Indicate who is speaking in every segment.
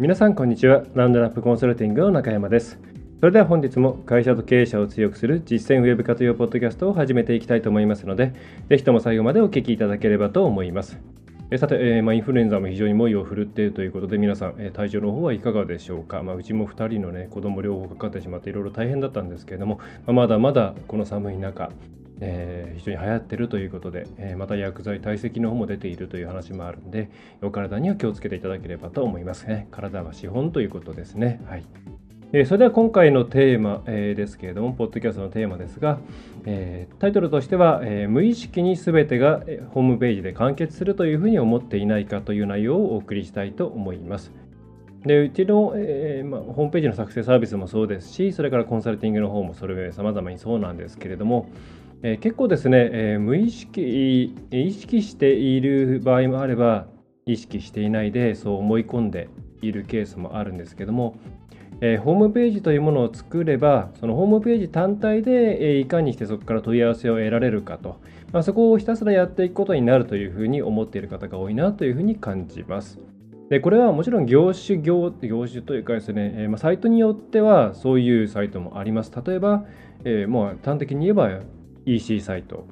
Speaker 1: 皆さんこんにちは。ラウンドナップコンサルティングの中山です。それでは本日も会社と経営者を強くする実践ウェブ活用ポッドキャストを始めていきたいと思いますのでぜひとも最後までお聞きいただければと思います。さて、えー、まあ、インフルエンザも非常に猛威を振るっているということで、皆さん、えー、体調の方はいかがでしょうか？まあ、うちも2人の、ね、子供両方かかってしまって、いろいろ大変だったんですけれども、まあ、まだまだこの寒い中、えー、非常に流行ってるということで、えまた薬剤堆積の方も出ているという話もあるんで、お体には気をつけていただければと思いますね。体は資本ということですね。はい。えそれでは今回のテーマ、えですけれども、ポッドキャストのテーマですが、えタイトルとしては、え無意識に全てがホームページで完結するというふうに思っていないかという内容をお送りしたいと思います。でうちの、えー、まあ、ホームページの作成サービスもそうですし、それからコンサルティングの方もそれ様々にそうなんですけれども、え、結構ですね、え、無意識、意識している場合もあれば、意識していないでそう思い込んでいるケースもあるんですけども、え、ホームページというものを作れば、そのホームページ単体で、え、いかにしてそこから問い合わせを得られるかと、まあ、そこをひたすらやっていくことになるというふうに思っている方が多いなというふうに感じます。でこれはもちろん業種業、業種というかですね、え、まあ、サイトによってはそういうサイトもあります。例えば、えもう端的に言えば EC サイト。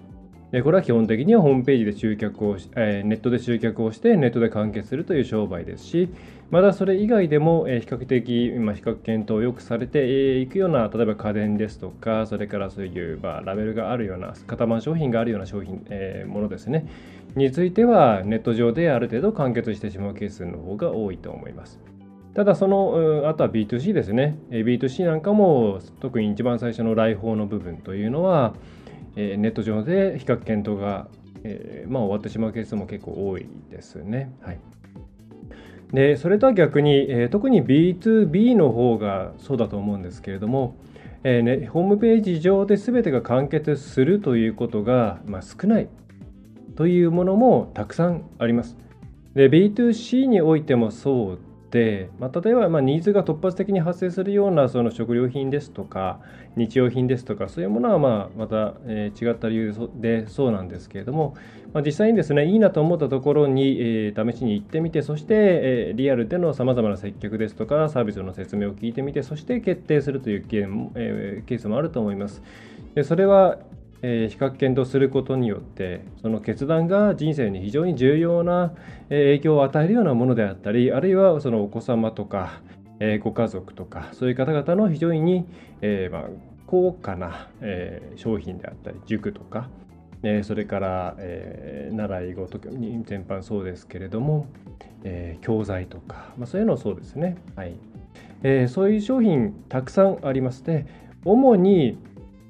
Speaker 1: でこれは基本的にはホームページで集客をし、えネットで集客をしてネットで完結するという商売ですし、まだそれ以外でも、え比較的、今比較検討をよくされていくような、例えば家電ですとか、それからそういう、まあ、ラベルがあるような、型番商品があるような商品、えー、ものですね、については、ネット上である程度完結してしまうケースの方が多いと思います。ただ、その、あとは B2C ですね。B2C なんかも、特に一番最初の来訪の部分というのは、ネット上で比較検討が、え、まあ、終わってしまうケースも結構多いですね。はいでそれとは逆に、え、特に B2B の方がそうだと思うんですけれども、えーね、ホームページ上で全てが完結するということが、まあ、少ないというものもたくさんあります。で B2C においてもそう、まあ、例えばまニーズが突発的に発生するようなその食料品ですとか日用品ですとかそういうものはままた、え違った理由でそうなんですけれども、まあ、実際にですねいいなと思ったところに、え試しに行ってみてそして、えリアルでのさまざまな接客ですとかサービスの説明を聞いてみてそして決定するというケースもあると思います。でそれはえー、比較検討することによってその決断が人生に非常に重要な影響を与えるようなものであったりあるいはそのお子様とか、えー、ご家族とかそういう方々の非常に、えー、まあ、高価な、え商品であったり塾とか、えそれから、え習い事全般そうですけれども、え教材とか、まあ、そういうのそうですね、はい。えそういう商品たくさんありますで主に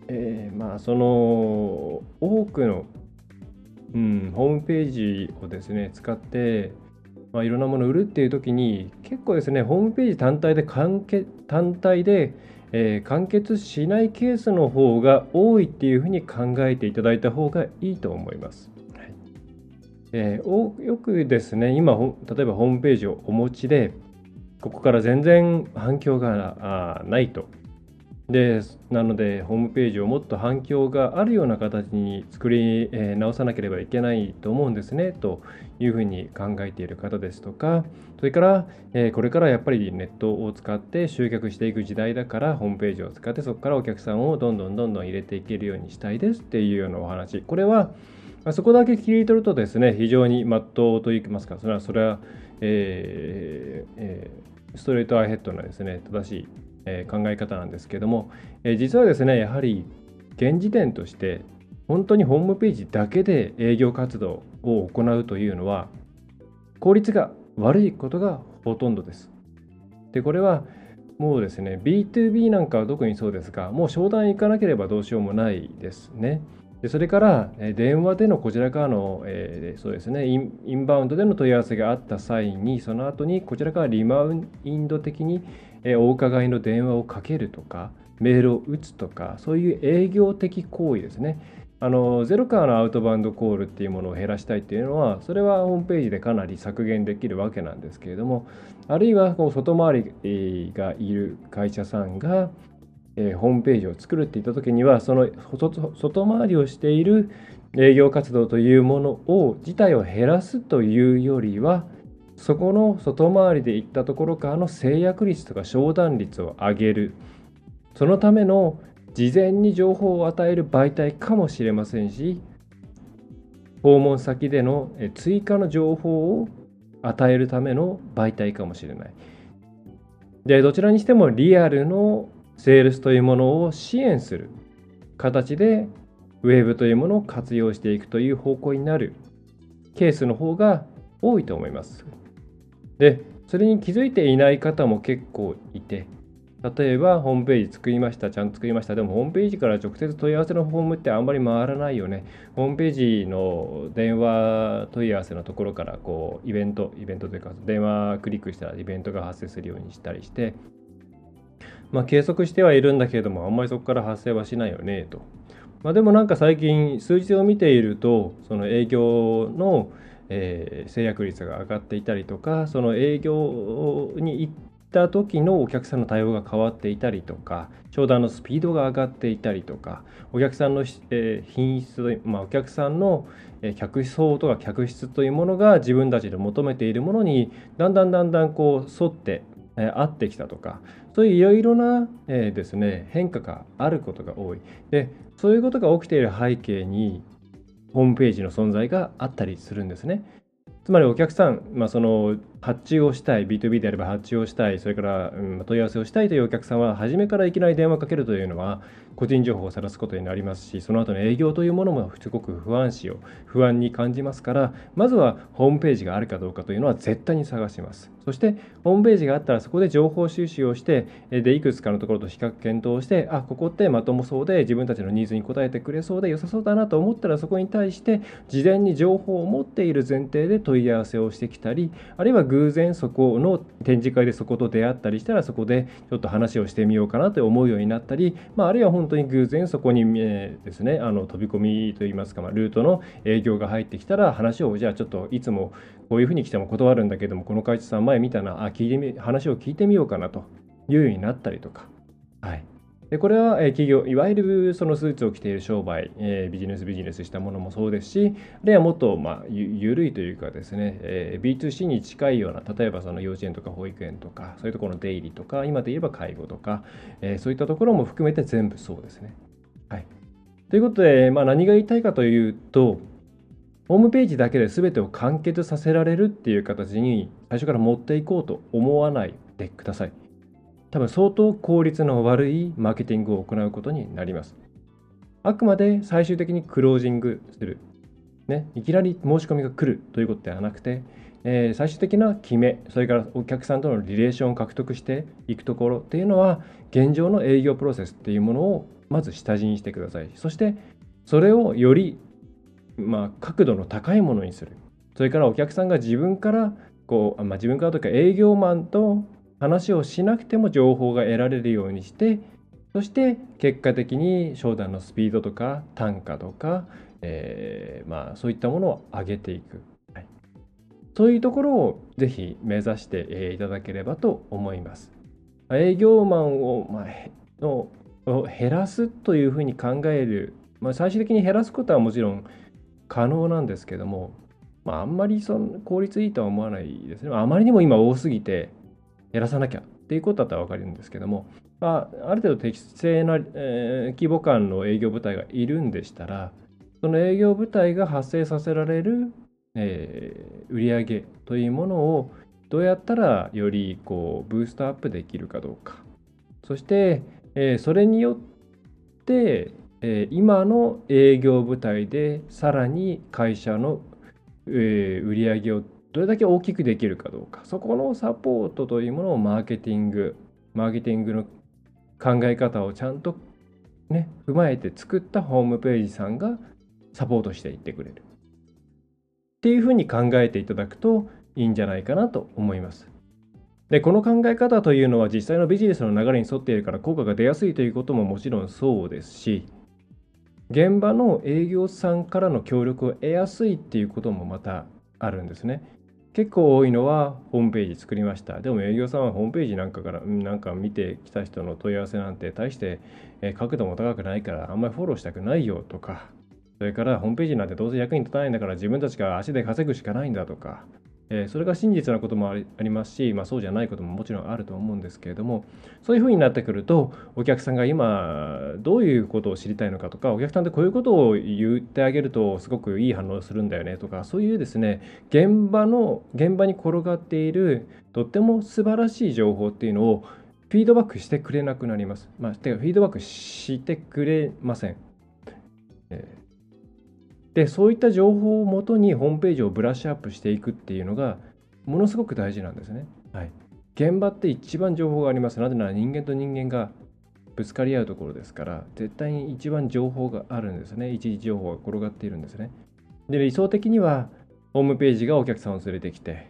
Speaker 1: えー、まあその多くの、うん、ホームページをですね使って、まあ、いろんなものを売るっていう時に結構ですねホームページ単体で完結単体で、えー、完結しないケースの方が多いっていうふうに考えていただいた方がいいと思います。はいえー、よくですね今例えばホームページをお持ちでここから全然反響がないとでなのでホームページをもっと反響があるような形に作り、直さなければいけないと思うんですねというふうに考えている方ですとか。それから、これからやっぱりネットを使って集客していく時代だからホームページを使ってそこからお客さんをどんどんどんどん入れていけるようにしたいですっていうようなお話。これはそこだけ切り取るとですね非常にまっとうといきますかそれはそれは、えーえー、ストレートアイヘッドなですね正しいえ考え方なんですけども、え実はですねやはり現時点として本当にホームページだけで営業活動を行うというのは効率が悪いことがほとんどです。でこれはもうですね B2B なんかは特にそうですがもう商談行かなければどうしようもないですね。でそれから電話でのこちらからの、えー、そうですねインバウンドでの問い合わせがあった際にその後にこちらからリマウンド的に、え、お伺いの電話をかけるとかメールを打つとかそういう営業的行為ですね。あのゼロからのアウトバウンドコールっていうものを減らしたいっていうのはそれはホームページでかなり削減できるわけなんですけれどもあるいはこう外回りがいる会社さんがえ、ホームページを作るっていった時にはその外回りをしている営業活動というものを自体を減らすというよりはそこの外回りで行ったところからの制約率とか商談率を上げるそのための事前に情報を与える媒体かもしれませんし訪問先での追加の情報を与えるための媒体かもしれない。でどちらにしてもリアルのセールスというものを支援する形でウェブというものを活用していくという方向になるケースの方が多いと思います。で、それに気づいていない方も結構いて、例えばホームページ作りました、ちゃんと作りました。でもホームページから直接問い合わせのフォームってあんまり回らないよね。ホームページの電話問い合わせのところからこうイベント、イベントというか電話クリックしたらイベントが発生するようにしたりして、まあ、計測してはいるんだけれども、あんまりそこから発生はしないよねと。まあ、でもなんか最近、数字を見ていると、その営業の、えー、制約率が上がっていたりとか、その営業に行った時のお客さんの対応が変わっていたりとか、商談のスピードが上がっていたりとか、お客さんの、えー、品質、まあ、お客さんの客層とか客室というものが自分たちで求めているものにだんだんだんだんこう沿ってえ合ってきたとかそういういろいろな、えー、ですね変化があることが多い。でそういうことが起きている背景にホームページの存在があったりするんですね。つまりお客さん、まあ、その発注をしたい B2B であれば発注をしたいそれから、うん、問い合わせをしたいというお客さんは初めからいきなり電話かけるというのは個人情報を晒すことになりますしその後の営業というものもすごく不安視を不安に感じますからまずはホームページがあるかどうかというのは絶対に探します。そしてホームページがあったらそこで情報収集をしてでいくつかのところと比較検討してあここってまともそうで自分たちのニーズに応えてくれそうで良さそうだなと思ったらそこに対して事前に情報を持っている前提で問い合わせをしてきたりあるいは偶然そこの展示会でそこと出会ったりしたらそこでちょっと話をしてみようかなと思うようになったり、まあ、あるいは本当に偶然そこに、えー、ですねあの飛び込みといいますか、まあ、ルートの営業が入ってきたら話をじゃあちょっといつもこういうふうに来ても断るんだけどもこの会社さん前見たなあ聞いてみ話を聞いてみようかなというようになったりとか。はいでこれは企業いわゆるそのスーツを着ている商売、えー、ビジネスビジネスしたものもそうですしあるいはもっと、まあ、ゆ緩いというかですね、えー、B2C に近いような例えばその幼稚園とか保育園とかそういうところの出入りとか今で言えば介護とか、えー、そういったところも含めて全部そうですね。はい、ということで、まあ、何が言いたいかというとホームページだけで全てを完結させられるっていう形に最初から持っていこうと思わないでください。多分相当効率の悪いマーケティングを行うことになります。あくまで最終的にクロージングする。ね、いきなり申し込みが来るということではなくて、えー、最終的な決め、それからお客さんとのリレーションを獲得していくところっていうのは、現状の営業プロセスっていうものをまず下地にしてください。そして、それをより、まあ、角度の高いものにする。それからお客さんが自分からこう、まあ、自分からというか営業マンと話をしなくても情報が得られるようにしてそして結果的に商談のスピードとか単価とか、えー、まあ、そういったものを上げていく、はい、そういうところをぜひ目指していただければと思います。営業マンを、まあ、の減らすというふうに考える、まあ、最終的に減らすことはもちろん可能なんですけども、まあ、あんまりその効率いいとは思わないですね。あまりにも今多すぎて減らさなきゃっていうことだったら分かるんですけども、まあ、ある程度適正な、えー、規模感の営業部隊がいるんでしたら、その営業部隊が発生させられる、えー、売上というものをどうやったらよりこうブーストアップできるかどうか。そして、えー、それによって、えー、今の営業部隊でさらに会社の、えー、売上をどれだけ大きくできるかどうかそこのサポートというものをマーケティングマーケティングの考え方をちゃんとね踏まえて作ったホームページさんがサポートしていってくれる。っていうふうに考えていただくといいんじゃないかなと思います。で、この考え方というのは実際のビジネスの流れに沿っているから効果が出やすいということももちろんそうですし、現場の営業さんからの協力を得やすいっていうこともまたあるんですね。結構多いのはホームページ作りました。でも営業さんはホームページなんかから、なんか見てきた人の問い合わせなんて大して角度も高くないからあんまりフォローしたくないよとか、それからホームページなんてどうせ役に立たないんだから自分たちが足で稼ぐしかないんだとか、えー、それが真実なこともありますし、まあ、そうじゃないことももちろんあると思うんですけれどもそういうふうになってくるとお客さんが今どういうことを知りたいのかとかお客さんってこういうことを言ってあげるとすごくいい反応するんだよねとかそういうですね現場の現場に転がっているとっても素晴らしい情報っていうのをフィードバックしてくれなくなります。まあ、てかフィードバックしてくれません。えーでそういった情報をもとにホームページをブラッシュアップしていくっていうのがものすごく大事なんですね。はい、現場って一番情報があります。なぜなら人間と人間がぶつかり合うところですから絶対に一番情報があるんですね。一時情報が転がっているんですね。で理想的にはホームページがお客さんを連れてきて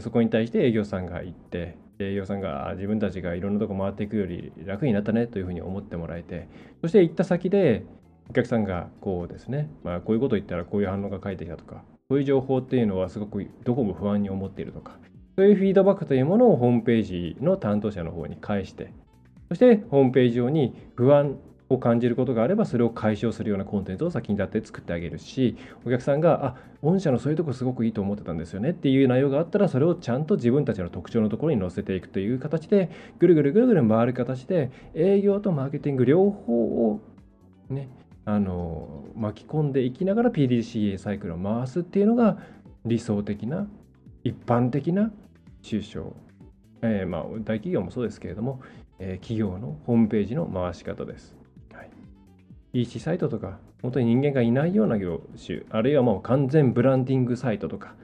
Speaker 1: そこに対して営業さんが行って営業さんが自分たちがいろんなとこ回っていくより楽になったねというふうに思ってもらえてそして行った先でお客さんがこうですね、まあ、こういうこと言ったらこういう反応が返ってきたとか、こういう情報っていうのはすごくどこも不安に思っているとか、そういうフィードバックというものをホームページの担当者の方に返して、そしてホームページ上に不安を感じることがあれば、それを解消するようなコンテンツを先に立って作ってあげるし、お客さんが、あ、御社のそういうとこすごくいいと思ってたんですよねっていう内容があったら、それをちゃんと自分たちの特徴のところに載せていくという形で、ぐるぐるぐるぐる回る形で、営業とマーケティング両方をね、あの巻き込んでいきながら PDCA サイクルを回すっていうのが理想的な一般的な中小、えー、まあ大企業もそうですけれども、えー、企業のホームページの回し方です。はい、EC サイトとか本当に人間がいないような業種あるいはもう完全ブランディングサイトとか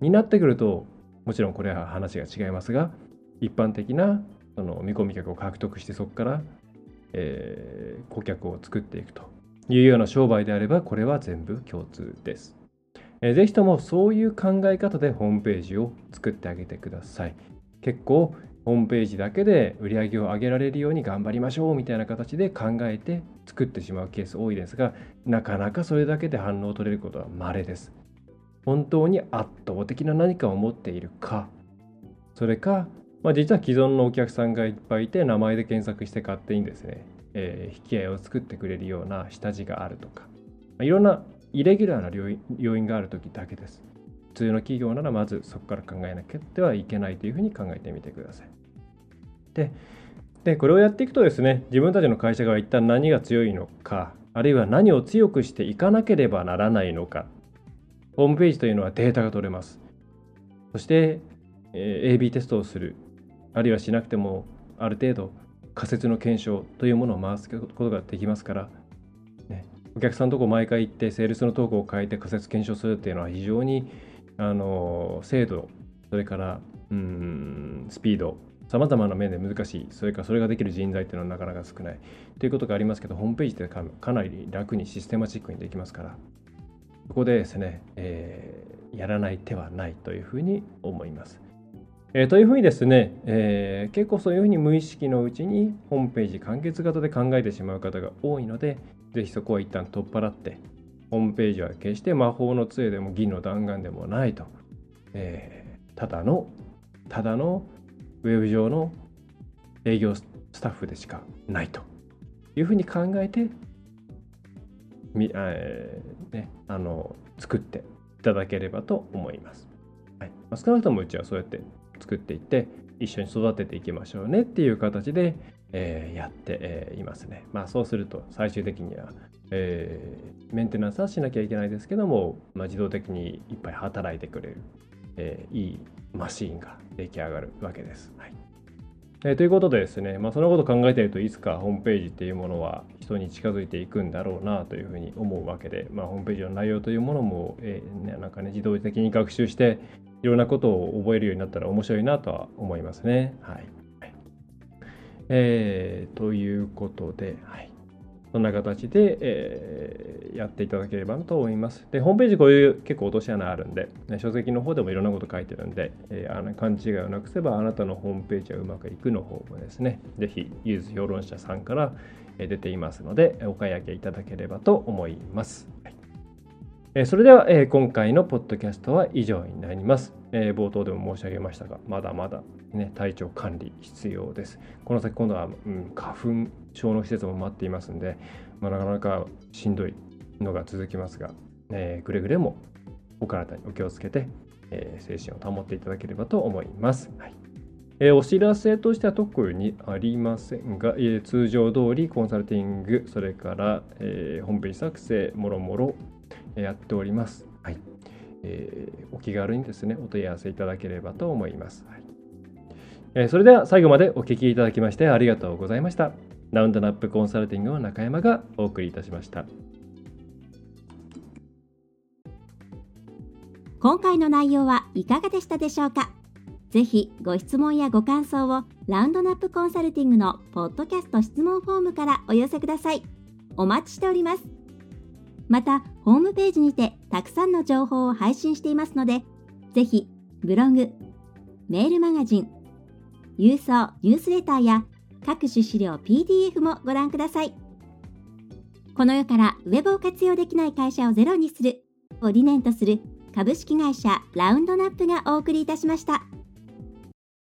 Speaker 1: になってくるともちろんこれは話が違いますが一般的なその見込み客を獲得してそこから、えー、顧客を作っていくというような商売であれば、これは全部共通です。えー、ぜひともそういう考え方でホームページを作ってあげてください。結構ホームページだけで売り上げを上げられるように頑張りましょうみたいな形で考えて作ってしまうケース多いですが、なかなかそれだけで反応を取れることは稀です。本当に圧倒的な何かを持っているか、それか、まあ、実は既存のお客さんがいっぱいいて名前で検索して勝手にですね、えー、引き合いを作ってくれるような下地があるとか、ま、いろんなイレギュラーな要因がある時だけです。普通の企業ならまずそこから考えなきゃはいけないというふうに考えてみてください。で、でこれをやっていくとですね、自分たちの会社が一旦何が強いのか、あるいは何を強くしていかなければならないのか、ホームページというのはデータが取れます。そして、えー、AB テストをする、あるいはしなくてもある程度仮説の検証というものを回すことができますから、ね、お客さんのとこ毎回行ってセールスのトークを変えて仮説検証するっていうのは非常にあの精度それからうんスピードさまざまな面で難しいそれからそれができる人材っていうのはなかなか少ないということがありますけどホームページってかなり楽にシステマチックにできますからそこでですね、えー、やらない手はないというふうに思います。えー、というふうにですね、えー、結構そういうふうに無意識のうちにホームページ完結型で考えてしまう方が多いので、ぜひそこは一旦取っ払って、ホームページは決して魔法の杖でも銀の弾丸でもないと、えー、ただの、ただのウェブ上の営業スタッフでしかないと。いうふうに考えて、みえーね、あの作っていただければと思います。はい。まあ、少なくともうちはそうやって作っていって一緒に育てていきましょうねっていう形で、えー、やって、えー、いますね。まあそうすると最終的には、えー、メンテナンスはしなきゃいけないですけども、まあ、自動的にいっぱい働いてくれる、えいいマシーンが出来上がるわけです。はいえ、ということでですね、まあ、そのことを考えているといつかホームページっていうものは人に近づいていくんだろうなというふうに思うわけで、まあ、ホームページの内容というものも、えー、なんかね自動的に学習していろんなことを覚えるようになったら面白いなとは思いますね。はい。えー、ということで、はい。そんな形で、えー、やっていただければと思います。で、ホームページこういう結構落とし穴あるんで、ね、書籍の方でもいろんなこと書いてるんで、えー、あの勘違いをなくせばあなたのホームページはうまくいくの方もですね、ぜひ、ユーズ評論者さんから出ていますので、お買い上げいただければと思います。はいそれでは、え今回のポッドキャストは以上になります。え冒頭でも申し上げましたが、まだまだ、ね、体調管理必要です。この先今度は、うん、花粉症の施設も待っていますので、まあ、なかなかしんどいのが続きますが、えー、くれぐれもお体にお気をつけて、えー、精神を保っていただければと思います。はいえー、お知らせとしては特にありませんが、えー、通常通りコンサルティング、それから、えー、ホームページ作成、もろもろやっております。はいえー、お気軽にですね、お問い合わせいただければと思います。はいえー、それでは最後までお聞きいただきましてありがとうございました。ラウンドナップコンサルティングの中山がお送りいたしました。
Speaker 2: 今回の内容はいかがでしたでしょうか？ぜひご質問やご感想をラウンドナップコンサルティングのポッドキャスト質問フォームからお寄せください。お待ちしております。また、ホームページにてたくさんの情報を配信していますので、ぜひ、ブログ、メールマガジン、郵送ニュースレターや各種資料 PDF もご覧ください。この世からウェブを活用できない会社をゼロにするを理念とする株式会社ラウンドナップがお送りいたしました。